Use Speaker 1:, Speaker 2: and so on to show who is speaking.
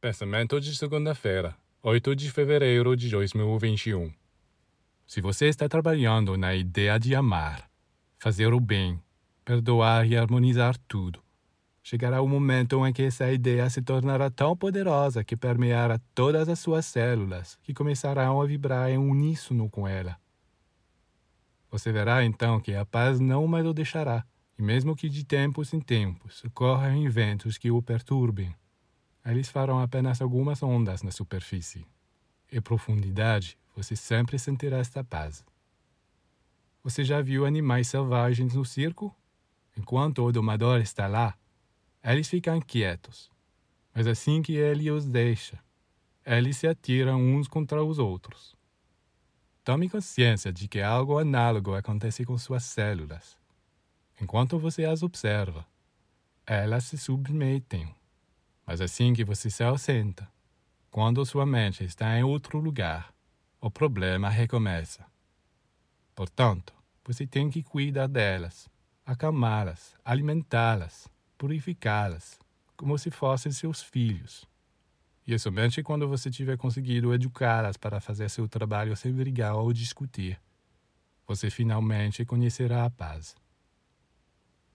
Speaker 1: Pensamento de segunda-feira, 8 de fevereiro de 2021. Se você está trabalhando na ideia de amar, fazer o bem, perdoar e harmonizar tudo, chegará o momento em que essa ideia se tornará tão poderosa que permeará todas as suas células, que começarão a vibrar em uníssono com ela. Você verá então que a paz não mais o deixará, e mesmo que de tempos em tempos ocorram eventos que o perturbem, eles farão apenas algumas ondas na superfície. Em profundidade, você sempre sentirá esta paz. Você já viu animais selvagens no circo? Enquanto o domador está lá, eles ficam quietos. Mas assim que ele os deixa, eles se atiram uns contra os outros. Tome consciência de que algo análogo acontece com suas células. Enquanto você as observa, elas se submetem mas assim que você se ausenta, quando sua mente está em outro lugar, o problema recomeça. Portanto, você tem que cuidar delas, acalmá-las, alimentá-las, purificá-las, como se fossem seus filhos. E é somente quando você tiver conseguido educá-las para fazer seu trabalho sem brigar ou discutir, você finalmente conhecerá a paz.